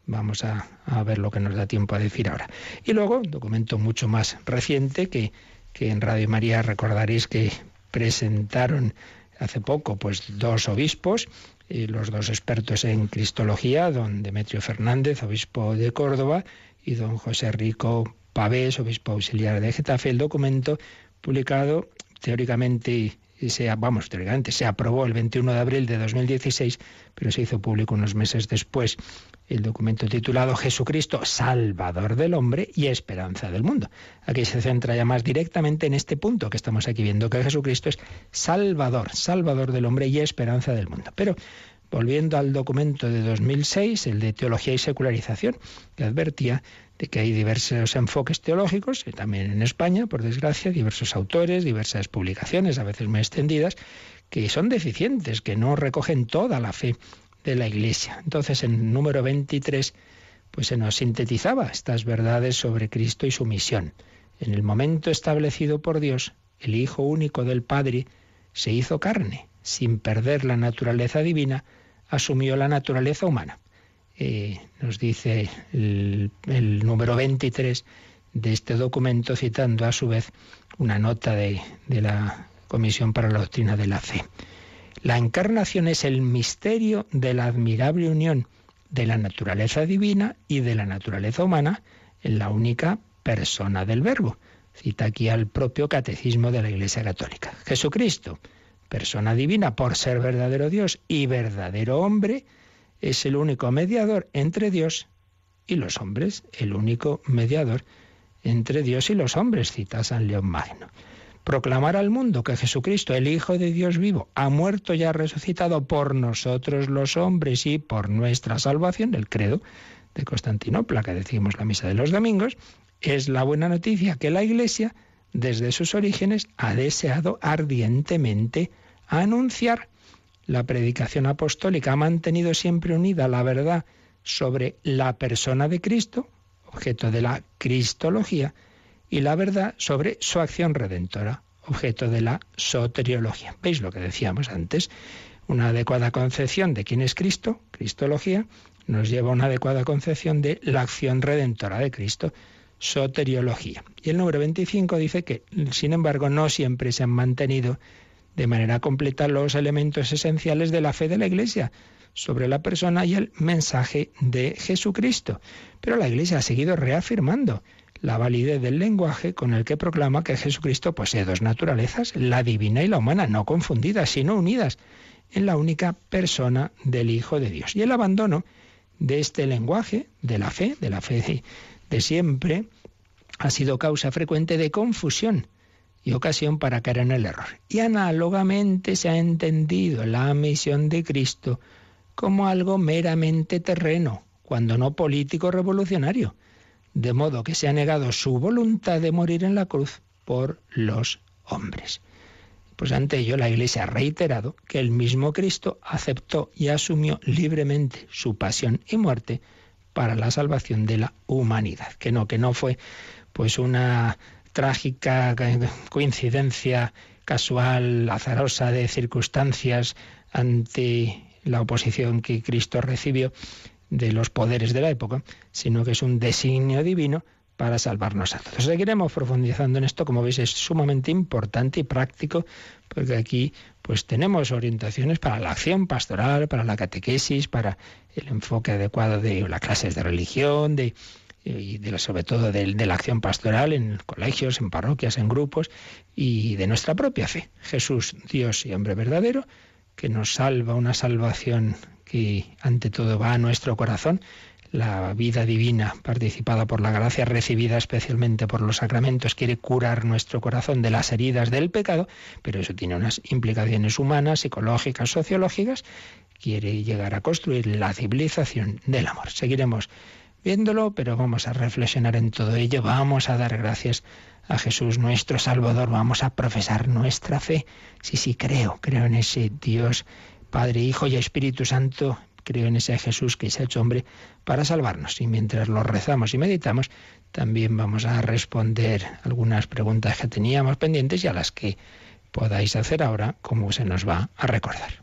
Vamos a, ver lo que nos da tiempo a decir ahora. Y luego, un documento mucho más reciente que, que en Radio María recordaréis que presentaron hace poco pues dos obispos, y los dos expertos en cristología, don Demetrio Fernández, obispo de Córdoba, y don José Rico Pavés, obispo auxiliar de Getafe, el documento publicado teóricamente se, vamos, teóricamente se aprobó el 21 de abril de 2016, pero se hizo público unos meses después el documento titulado Jesucristo, Salvador del hombre y esperanza del mundo. Aquí se centra ya más directamente en este punto que estamos aquí viendo, que Jesucristo es Salvador, Salvador del hombre y esperanza del mundo. Pero volviendo al documento de 2006, el de Teología y Secularización, que advertía que hay diversos enfoques teológicos, y también en España, por desgracia, diversos autores, diversas publicaciones, a veces muy extendidas, que son deficientes, que no recogen toda la fe de la Iglesia. Entonces, en número 23, pues se nos sintetizaba estas verdades sobre Cristo y su misión. En el momento establecido por Dios, el Hijo único del Padre se hizo carne, sin perder la naturaleza divina, asumió la naturaleza humana. Eh, nos dice el, número 23 de este documento, citando a su vez una nota de, de la Comisión para la Doctrina de la Fe. La encarnación es el misterio de la admirable unión de la naturaleza divina y de la naturaleza humana en la única persona del Verbo. Cita aquí al propio catecismo de la Iglesia Católica. Jesucristo, persona divina por ser verdadero Dios y verdadero hombre, es el único mediador entre Dios y los hombres, el único mediador entre Dios y los hombres, cita San León Magno proclamar al mundo que Jesucristo, el Hijo de Dios vivo, ha muerto y ha resucitado por nosotros los hombres y por nuestra salvación, el credo de Constantinopla que decimos la misa de los domingos, es la buena noticia que la Iglesia, desde sus orígenes, ha deseado ardientemente anunciar. La predicación apostólica ha mantenido siempre unida la verdad sobre la persona de Cristo, objeto de la cristología, y la verdad sobre su acción redentora, objeto de la soteriología. ¿Veis lo que decíamos antes? Una adecuada concepción de quién es Cristo, cristología, nos lleva a una adecuada concepción de la acción redentora de Cristo, soteriología. Y el número 25 dice que, sin embargo, no siempre se han mantenido de manera completa los elementos esenciales de la fe de la Iglesia sobre la persona y el mensaje de Jesucristo. Pero la Iglesia ha seguido reafirmando la validez del lenguaje con el que proclama que Jesucristo posee dos naturalezas, la divina y la humana, no confundidas, sino unidas en la única persona del Hijo de Dios. Y el abandono de este lenguaje, de la fe, de la fe de siempre, ha sido causa frecuente de confusión y ocasión para caer en el error. Y análogamente se ha entendido la misión de Cristo como algo meramente terreno, cuando no político revolucionario, de modo que se ha negado su voluntad de morir en la cruz por los hombres. Pues ante ello la Iglesia ha reiterado que el mismo Cristo aceptó y asumió libremente su pasión y muerte para la salvación de la humanidad, que no que no fue pues una trágica coincidencia casual, azarosa de circunstancias ante la oposición que Cristo recibió de los poderes de la época, sino que es un designio divino para salvarnos a todos. Seguiremos profundizando en esto, como veis es sumamente importante y práctico, porque aquí pues tenemos orientaciones para la acción pastoral, para la catequesis, para el enfoque adecuado de las clases de religión, de y sobre todo de, de, la acción pastoral en colegios, en parroquias, en grupos y de nuestra propia fe. Jesús, Dios y hombre verdadero, que nos salva una salvación que ante todo va a nuestro corazón, la vida divina participada por la gracia, recibida especialmente por los sacramentos, quiere curar nuestro corazón de las heridas del pecado, pero eso tiene unas implicaciones humanas, psicológicas, sociológicas, quiere llegar a construir la civilización del amor. Seguiremos viéndolo, pero vamos a reflexionar en todo ello, vamos a dar gracias a Jesús nuestro Salvador, vamos a profesar nuestra fe. Sí, sí, creo, creo en ese Dios, Padre, Hijo y Espíritu Santo, creo en ese Jesús que se ha hecho hombre para salvarnos. Y mientras lo rezamos y meditamos, también vamos a responder algunas preguntas que teníamos pendientes y a las que podáis hacer ahora, como se nos va a recordar.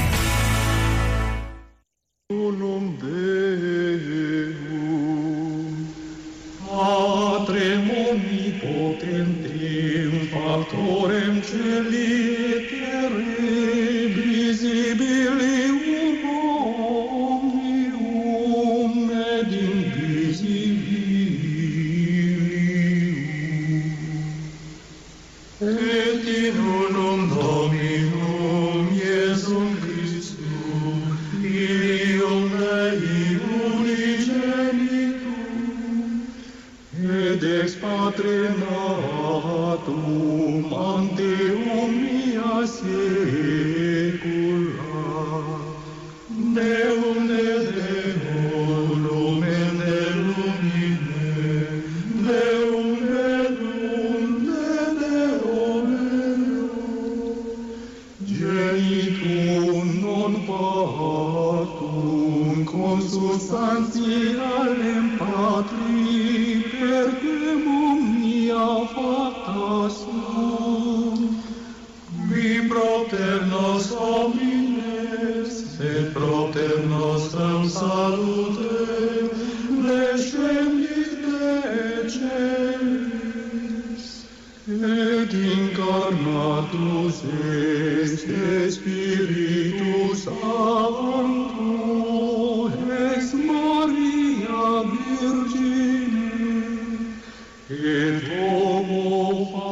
oh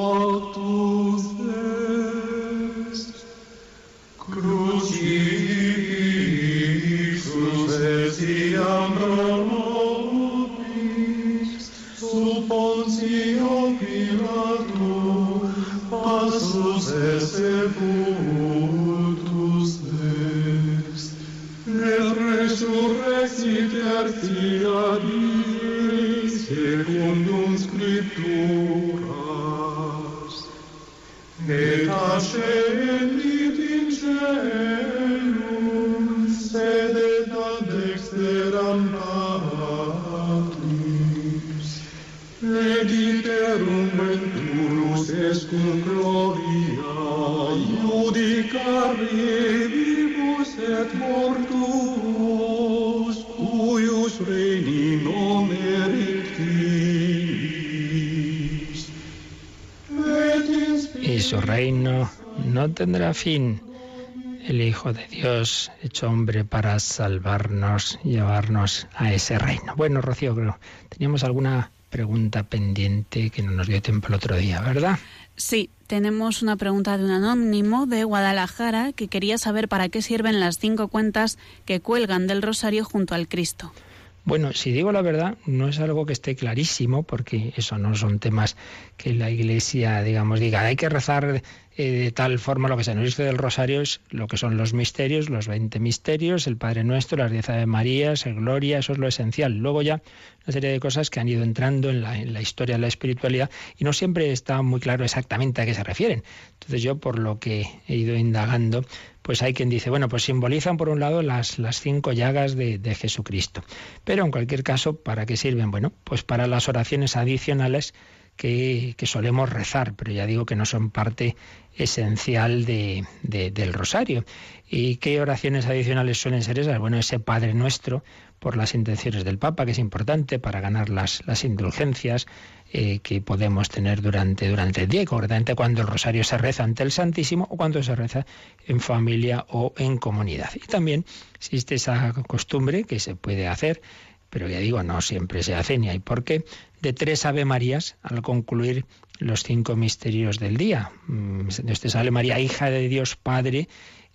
tendrá fin. El Hijo de Dios, hecho hombre para salvarnos, llevarnos a ese reino. Bueno, Rocío, creo, teníamos alguna pregunta pendiente que no nos dio tiempo el otro día, ¿verdad? Sí, tenemos una pregunta de un anónimo de Guadalajara que quería saber para qué sirven las cinco cuentas que cuelgan del rosario junto al Cristo. Bueno, si digo la verdad, no es algo que esté clarísimo, porque eso no son temas que la Iglesia, digamos, diga, hay que rezar eh, de tal forma lo que se nos dice del rosario es lo que son los misterios, los 20 misterios, el Padre Nuestro, las 10 Ave Marías, el Gloria, eso es lo esencial. Luego ya una serie de cosas que han ido entrando en la, en la historia de la espiritualidad y no siempre está muy claro exactamente a qué se refieren. Entonces yo, por lo que he ido indagando, pues hay quien dice, bueno, pues simbolizan por un lado las, las cinco llagas de, de Jesucristo. Pero en cualquier caso, ¿para qué sirven? Bueno, pues para las oraciones adicionales que, solemos rezar, pero ya digo que no son parte esencial de, de, del rosario. ¿Y qué oraciones adicionales suelen ser esas? Bueno, ese Padre Nuestro por las intenciones del Papa, que es importante para ganar las, las indulgencias eh, que podemos tener durante, durante el día, concretamente cuando el rosario se reza ante el Santísimo o cuando se reza en familia o en comunidad. Y también existe esa costumbre que se puede hacer pero ya digo, no siempre se hace ni hay por qué, de tres Ave Marías al concluir los cinco misterios del día. Dios te salve María, hija de Dios Padre,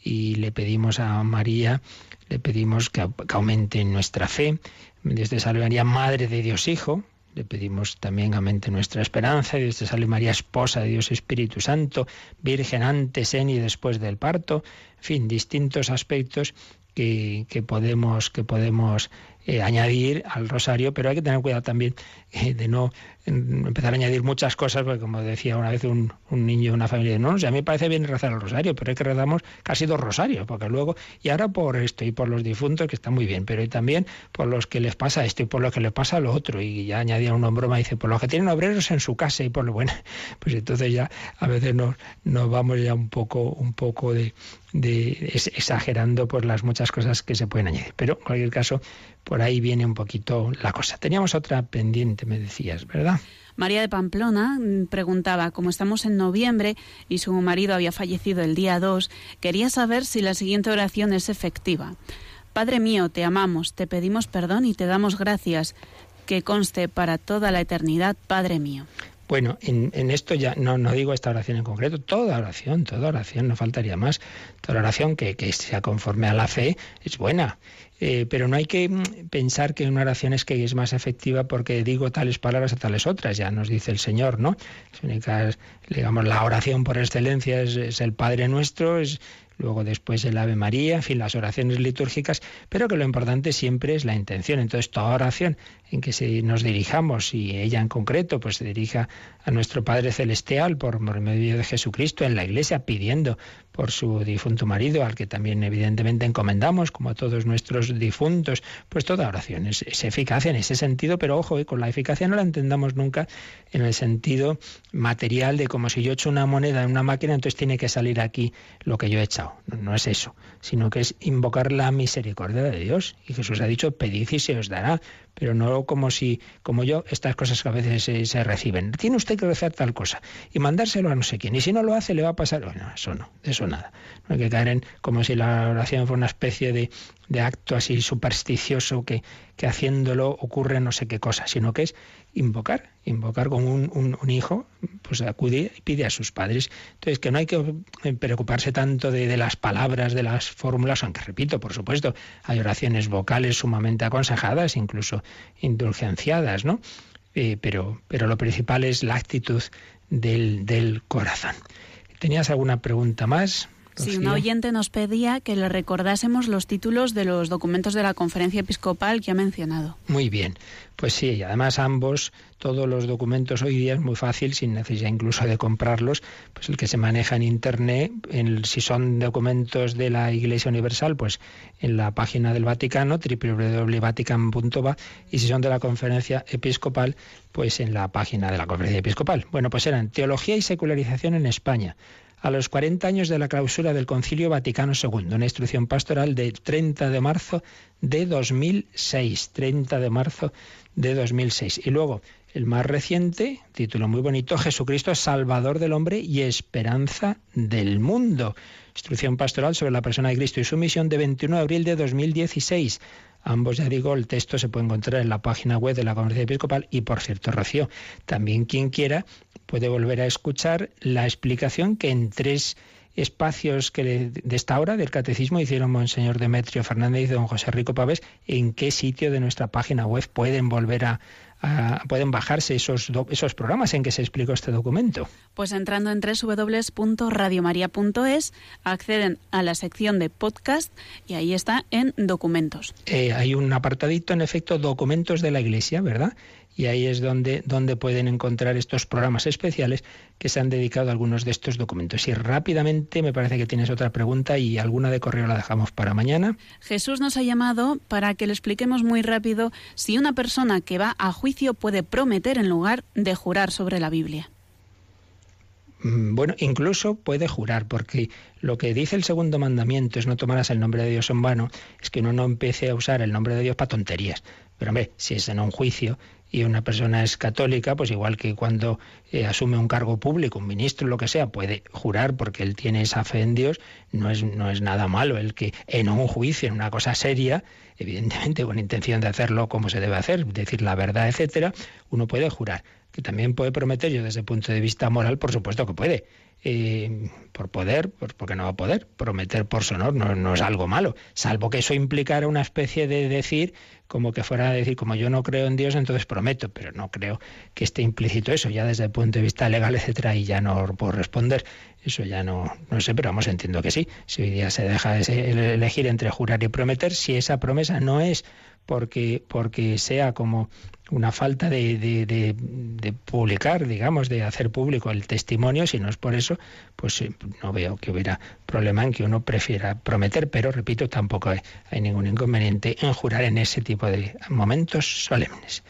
y le pedimos a María, le pedimos que, que aumente nuestra fe. Dios te salve María, Madre de Dios Hijo, le pedimos también que aumente nuestra esperanza. Dios te salve María, esposa de Dios Espíritu Santo, Virgen antes, en y después del parto. En fin, distintos aspectos que, que podemos, que podemos eh, añadir al rosario, pero hay que tener cuidado también eh, de no empezar a añadir muchas cosas, porque como decía una vez un, niño de una familia, no, o sea, a mí me parece bien rezar el rosario, pero es que rezamos casi dos rosarios, porque luego, y ahora por esto, y por los difuntos, que está muy bien, pero también por los que les pasa esto y por lo que les pasa lo otro, y ya añadía una broma, dice, por los que tienen obreros en su casa y por lo bueno, pues entonces ya a veces nos, nos vamos ya un poco, un poco de, de exagerando por las muchas cosas que se pueden añadir. Pero en cualquier caso, por ahí viene un poquito la cosa. Teníamos otra pendiente, me decías, ¿verdad? María de Pamplona preguntaba, como estamos en noviembre y su marido había fallecido el día 2, quería saber si la siguiente oración es efectiva. Padre mío, te amamos, te pedimos perdón y te damos gracias. Que conste para toda la eternidad, Padre mío. Bueno, en, en, esto ya no, no digo esta oración en concreto, toda oración, toda oración, no faltaría más. Toda oración que, que sea conforme a la fe es buena. Eh, pero no hay que pensar que una oración es que es más efectiva porque digo tales palabras a tales otras, ya nos dice el Señor, ¿no? Las únicas, digamos, la oración por excelencia es, es el Padre Nuestro, es luego después el Ave María, en fin, las oraciones litúrgicas, pero que lo importante siempre es la intención. Entonces, toda oración en que se nos dirijamos, y ella en concreto, pues se dirija a nuestro Padre Celestial por medio de Jesucristo en la Iglesia, pidiendo por su difunto marido, al que también evidentemente encomendamos, como a todos nuestros difuntos, pues toda oración es, es eficaz en ese sentido, pero ojo, eh, con la eficacia no la entendamos nunca en el sentido material de como si yo echo una moneda en una máquina, entonces tiene que salir aquí lo que yo he No, es eso, sino que es invocar la misericordia de Dios. Y Jesús ha dicho, pedid y se os dará pero no como si, como yo, estas cosas que a veces se, se, reciben. Tiene usted que rezar tal cosa y mandárselo a no sé quién. Y si no lo hace, le va a pasar. Bueno, eso no, eso nada. No hay que caer en como si la oración fuera una especie de, de acto así supersticioso que, que haciéndolo ocurre no sé qué cosa, sino que es invocar, invocar como un, un, un, hijo, pues acude y pide a sus padres. Entonces, que no hay que preocuparse tanto de, de, las palabras, de las fórmulas, aunque repito, por supuesto, hay oraciones vocales sumamente aconsejadas, incluso indulgenciadas, ¿no? Eh, pero, pero lo principal es la actitud del, del corazón. ¿Tenías alguna pregunta más? Sí, un oyente nos pedía que le recordásemos los títulos de los documentos de la conferencia episcopal que ha mencionado. Muy bien, pues sí, además ambos, todos los documentos hoy día es muy fácil, sin necesidad incluso de comprarlos, pues el que se maneja en Internet, en, si son documentos de la Iglesia Universal, pues en la página del Vaticano, www.vatican.va, y si son de la conferencia episcopal, pues en la página de la conferencia episcopal. Bueno, pues eran Teología y Secularización en España a los 40 años de la clausura del Concilio Vaticano II, una instrucción pastoral del 30 de marzo de 2006, 30 de marzo de 2006. Y luego, el más reciente, título muy bonito, Jesucristo, Salvador del hombre y esperanza del mundo. Instrucción pastoral sobre la persona de Cristo y su misión de 21 de abril de 2016. Ambos, ya digo, el texto se puede encontrar en la página web de la Conferencia Episcopal y, por cierto, Rocío, también quien quiera puede volver a escuchar la explicación que en tres espacios que de esta hora del catecismo hicieron Monseñor Demetrio Fernández y don José Rico Pavés, en qué sitio de nuestra página web pueden volver a, pueden bajarse esos, esos programas en que se explicó este documento. Pues entrando en www.radiomaria.es acceden a la sección de podcast y ahí está en documentos. Eh, hay un apartadito, en efecto, documentos de la Iglesia, ¿verdad? Y ahí es donde, donde pueden encontrar estos programas especiales que se han dedicado a algunos de estos documentos. Y rápidamente me parece que tienes otra pregunta y alguna de correo la dejamos para mañana. Jesús nos ha llamado para que le expliquemos muy rápido si una persona que va a juicio puede prometer en lugar de jurar sobre la Biblia. Mm, bueno, incluso puede jurar, porque lo que dice el segundo mandamiento es no tomarás el nombre de Dios en vano, es que uno no empiece a usar el nombre de Dios para tonterías. Pero hombre, si es en un juicio y una persona es católica, pues igual que cuando eh, asume un cargo público, un ministro, lo que sea, puede jurar porque él tiene esa fe en Dios, no es, no es nada malo el que en un juicio, en una cosa seria, evidentemente con intención de hacerlo como se debe hacer, decir la verdad, etcétera, uno puede jurar. Que también puede prometer, yo desde el punto de vista moral, por supuesto que puede. Eh, por poder, pues porque no va a poder. Prometer por sonor no, no es algo malo, salvo que eso implicara una especie de decir como que fuera a decir, como yo no creo en Dios, entonces prometo, pero no creo que esté implícito eso, ya desde el punto de vista legal, etcétera, y ya no puedo responder. Eso ya no, no sé, pero vamos, entiendo que sí. Si hoy día se deja elegir entre jurar y prometer, si esa promesa no es porque, porque sea como una falta de, de, publicar, digamos, de hacer público el testimonio, si no es por eso, pues eh, no veo que hubiera problema en que uno prefiera prometer, pero repito, tampoco hay, hay ningún inconveniente en jurar en ese tipo de momentos solemnes.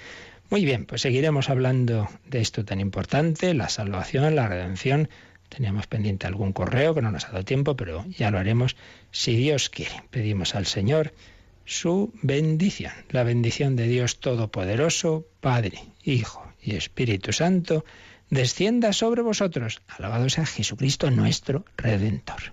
Muy bien, pues seguiremos hablando de esto tan importante, la salvación, la redención. Teníamos pendiente algún correo que no nos ha dado tiempo, pero ya lo haremos si Dios quiere. Pedimos al Señor su bendición. La bendición de Dios Todopoderoso, Padre, Hijo y Espíritu Santo, descienda sobre vosotros. Alabado sea Jesucristo nuestro Redentor.